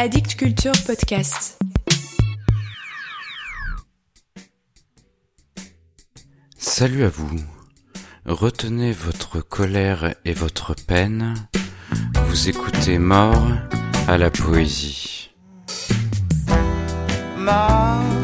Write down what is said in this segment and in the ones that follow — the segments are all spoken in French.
Addict Culture Podcast. Salut à vous. Retenez votre colère et votre peine. Vous écoutez Mort à la poésie. Mort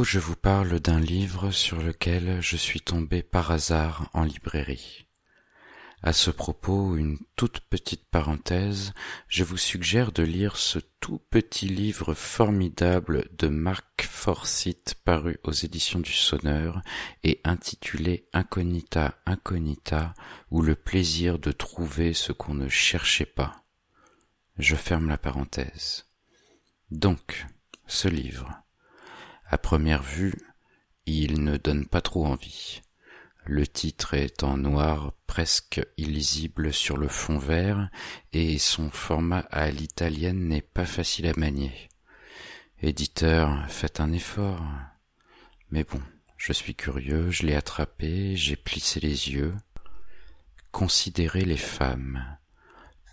je vous parle d'un livre sur lequel je suis tombé par hasard en librairie. À ce propos, une toute petite parenthèse, je vous suggère de lire ce tout petit livre formidable de Mark Forsyth paru aux éditions du Sonneur et intitulé Incognita Incognita ou le plaisir de trouver ce qu'on ne cherchait pas. Je ferme la parenthèse. Donc, ce livre. À première vue, il ne donne pas trop envie. Le titre est en noir presque illisible sur le fond vert et son format à l'italienne n'est pas facile à manier. Éditeur, faites un effort. Mais bon, je suis curieux, je l'ai attrapé, j'ai plissé les yeux. Considérez les femmes.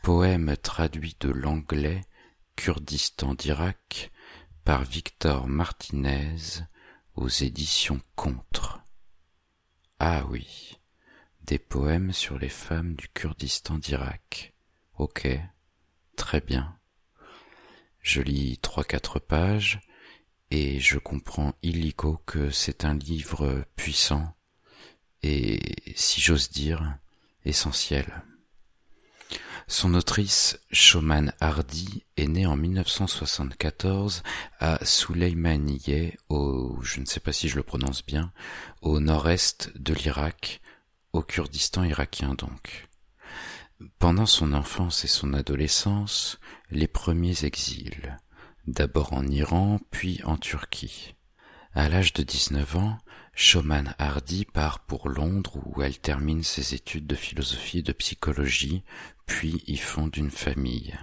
Poème traduit de l'anglais Kurdistan d'Irak par Victor Martinez aux éditions Contre. Ah oui, des poèmes sur les femmes du Kurdistan d'Irak. Ok, très bien. Je lis trois quatre pages et je comprends illico que c'est un livre puissant et, si j'ose dire, essentiel. Son autrice, Shoman Hardy, est née en 1974 à Souleymaniye, au, je ne sais pas si je le prononce bien, au nord-est de l'Irak, au Kurdistan irakien donc. Pendant son enfance et son adolescence, les premiers exils, d'abord en Iran, puis en Turquie. À l'âge de 19 ans, Shoman Hardy part pour Londres où elle termine ses études de philosophie et de psychologie, puis y fonde une famille.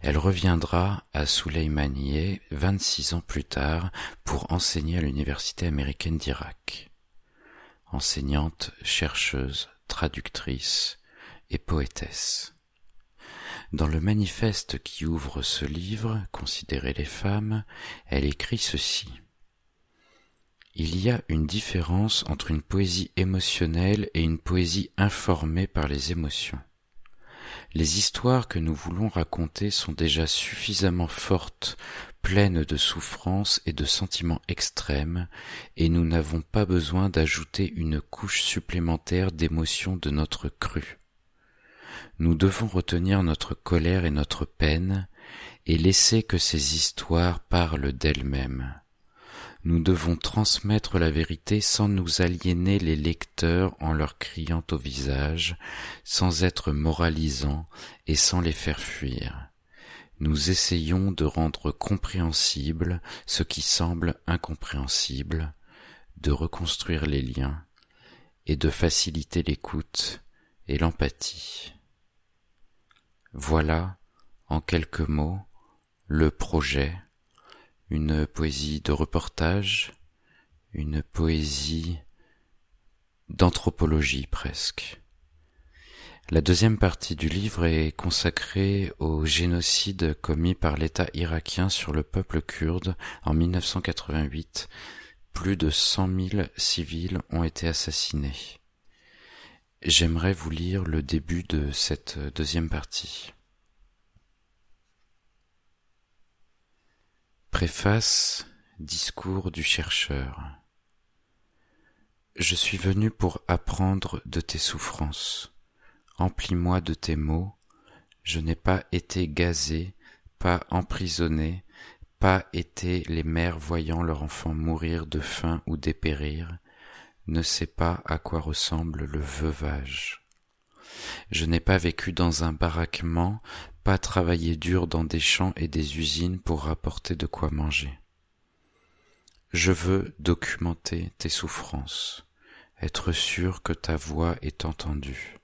Elle reviendra à Souleymaniye 26 ans plus tard pour enseigner à l'université américaine d'Irak. Enseignante, chercheuse, traductrice et poétesse. Dans le manifeste qui ouvre ce livre, Considérer les femmes, elle écrit ceci. Il y a une différence entre une poésie émotionnelle et une poésie informée par les émotions. Les histoires que nous voulons raconter sont déjà suffisamment fortes, pleines de souffrances et de sentiments extrêmes, et nous n'avons pas besoin d'ajouter une couche supplémentaire d'émotions de notre cru. Nous devons retenir notre colère et notre peine, et laisser que ces histoires parlent d'elles-mêmes. Nous devons transmettre la vérité sans nous aliéner les lecteurs en leur criant au visage, sans être moralisants et sans les faire fuir. Nous essayons de rendre compréhensible ce qui semble incompréhensible, de reconstruire les liens et de faciliter l'écoute et l'empathie. Voilà, en quelques mots, le projet une poésie de reportage, une poésie d'anthropologie presque. La deuxième partie du livre est consacrée au génocide commis par l'État irakien sur le peuple kurde en 1988. Plus de cent mille civils ont été assassinés. J'aimerais vous lire le début de cette deuxième partie. Préface Discours du chercheur Je suis venu pour apprendre de tes souffrances. Emplis-moi de tes mots. Je n'ai pas été gazé, pas emprisonné, pas été les mères voyant leur enfant mourir de faim ou dépérir, ne sais pas à quoi ressemble le veuvage. Je n'ai pas vécu dans un baraquement, pas travailler dur dans des champs et des usines pour rapporter de quoi manger. Je veux documenter tes souffrances, être sûr que ta voix est entendue.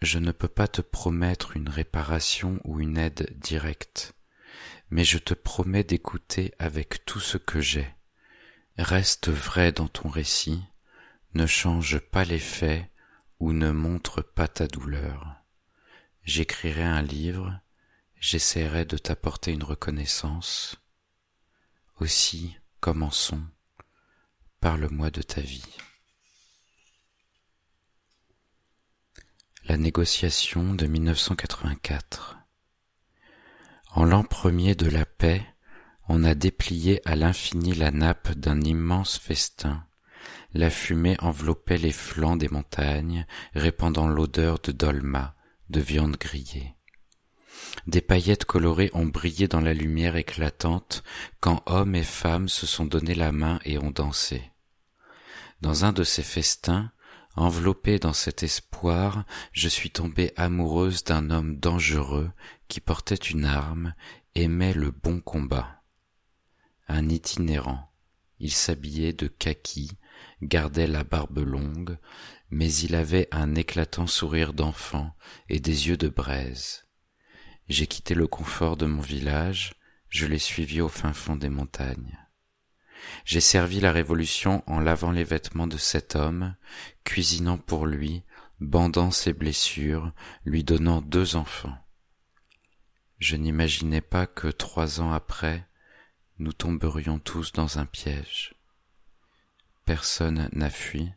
je ne peux pas te promettre une réparation ou une aide directe, mais je te promets d'écouter avec tout ce que j'ai. Reste vrai dans ton récit, ne change pas les faits ou ne montre pas ta douleur. J'écrirai un livre, j'essaierai de t'apporter une reconnaissance. Aussi, commençons, parle-moi de ta vie. La négociation de 1984 En l'an premier de la paix, on a déplié à l'infini la nappe d'un immense festin. La fumée enveloppait les flancs des montagnes, répandant l'odeur de dolma, de viande grillée. Des paillettes colorées ont brillé dans la lumière éclatante quand hommes et femmes se sont donné la main et ont dansé. Dans un de ces festins, enveloppé dans cet espoir, je suis tombée amoureuse d'un homme dangereux qui portait une arme, aimait le bon combat. Un itinérant, il s'habillait de kaki, gardait la barbe longue, mais il avait un éclatant sourire d'enfant et des yeux de braise. J'ai quitté le confort de mon village, je l'ai suivi au fin fond des montagnes. J'ai servi la Révolution en lavant les vêtements de cet homme, cuisinant pour lui, bandant ses blessures, lui donnant deux enfants. Je n'imaginais pas que trois ans après, nous tomberions tous dans un piège. Personne n'a fui,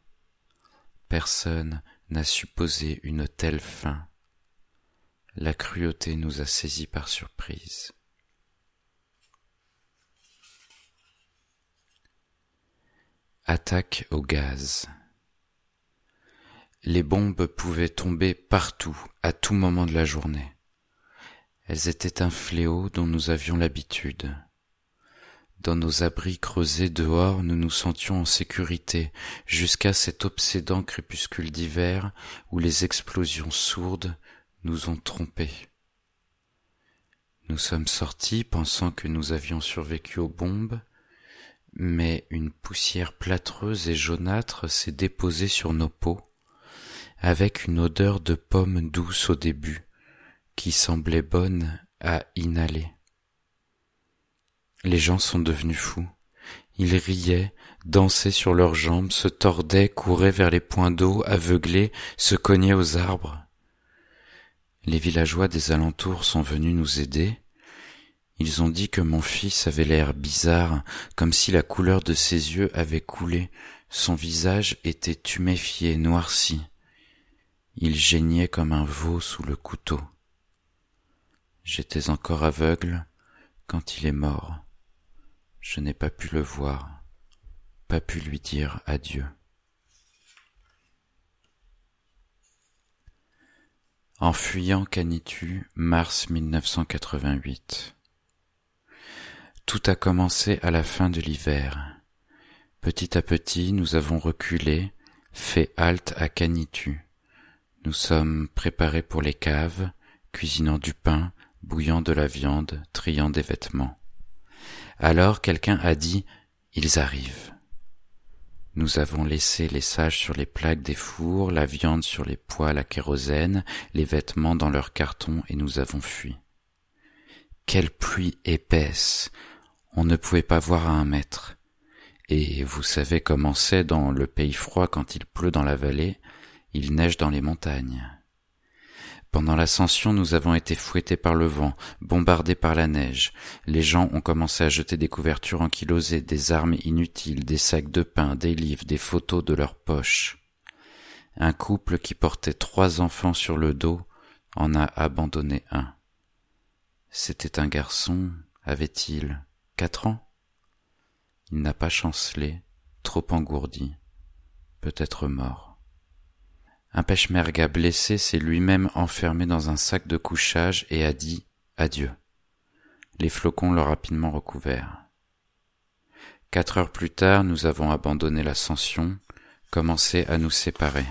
personne n'a supposé une telle fin. La cruauté nous a saisis par surprise. Attaque au gaz. Les bombes pouvaient tomber partout, à tout moment de la journée. Elles étaient un fléau dont nous avions l'habitude. Dans nos abris creusés dehors, nous nous sentions en sécurité jusqu'à cet obsédant crépuscule d'hiver où les explosions sourdes nous ont trompés. Nous sommes sortis pensant que nous avions survécu aux bombes, mais une poussière plâtreuse et jaunâtre s'est déposée sur nos peaux, avec une odeur de pomme douce au début, qui semblait bonne à inhaler. Les gens sont devenus fous. Ils riaient, dansaient sur leurs jambes, se tordaient, couraient vers les points d'eau, aveuglés, se cognaient aux arbres. Les villageois des alentours sont venus nous aider, ils ont dit que mon fils avait l'air bizarre, comme si la couleur de ses yeux avait coulé, son visage était tuméfié, noirci. Il geignait comme un veau sous le couteau. J'étais encore aveugle quand il est mort. Je n'ai pas pu le voir, pas pu lui dire adieu. En fuyant Canitu, mars 1988. Tout a commencé à la fin de l'hiver. Petit à petit, nous avons reculé, fait halte à Canitu. Nous sommes préparés pour les caves, cuisinant du pain, bouillant de la viande, triant des vêtements. Alors quelqu'un a dit Ils arrivent. Nous avons laissé les sages sur les plaques des fours, la viande sur les poêles à kérosène, les vêtements dans leurs cartons et nous avons fui. Quelle pluie épaisse on ne pouvait pas voir à un mètre. Et vous savez comment c'est dans le pays froid quand il pleut dans la vallée, il neige dans les montagnes. Pendant l'ascension, nous avons été fouettés par le vent, bombardés par la neige. Les gens ont commencé à jeter des couvertures ankylosées, des armes inutiles, des sacs de pain, des livres, des photos de leurs poches. Un couple qui portait trois enfants sur le dos en a abandonné un. C'était un garçon, avait-il Quatre ans? Il n'a pas chancelé, trop engourdi, peut-être mort. Un pêche-merga blessé s'est lui-même enfermé dans un sac de couchage et a dit adieu. Les flocons l'ont rapidement recouvert. Quatre heures plus tard, nous avons abandonné l'ascension, commencé à nous séparer.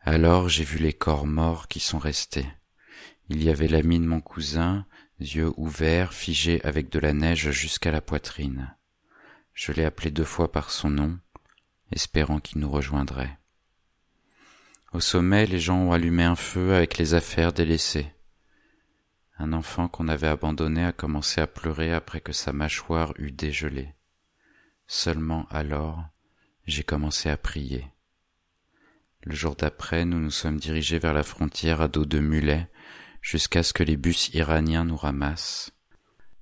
Alors j'ai vu les corps morts qui sont restés. Il y avait l'ami de mon cousin, yeux ouverts, figés avec de la neige jusqu'à la poitrine. Je l'ai appelé deux fois par son nom, espérant qu'il nous rejoindrait. Au sommet, les gens ont allumé un feu avec les affaires délaissées. Un enfant qu'on avait abandonné a commencé à pleurer après que sa mâchoire eut dégelé. Seulement alors, j'ai commencé à prier. Le jour d'après, nous nous sommes dirigés vers la frontière à dos de mulet jusqu'à ce que les bus iraniens nous ramassent.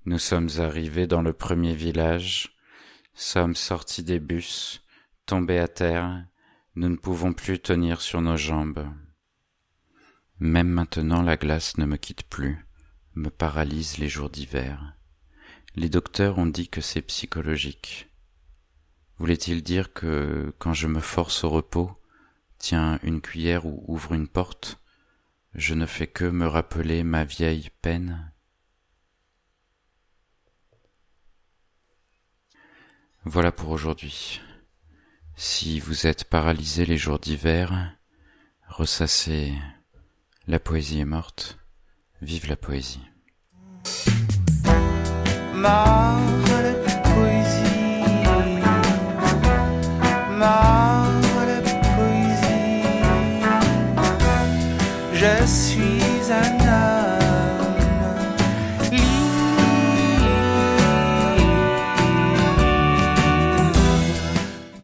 Nous sommes arrivés dans le premier village, sommes sortis des bus, tombés à terre, nous ne pouvons plus tenir sur nos jambes. Même maintenant la glace ne me quitte plus, me paralyse les jours d'hiver. Les docteurs ont dit que c'est psychologique. Voulait-il dire que quand je me force au repos, tiens une cuillère ou ouvre une porte, je ne fais que me rappeler ma vieille peine? Voilà pour aujourd'hui. Si vous êtes paralysé les jours d'hiver, ressassez La poésie est morte, vive la poésie.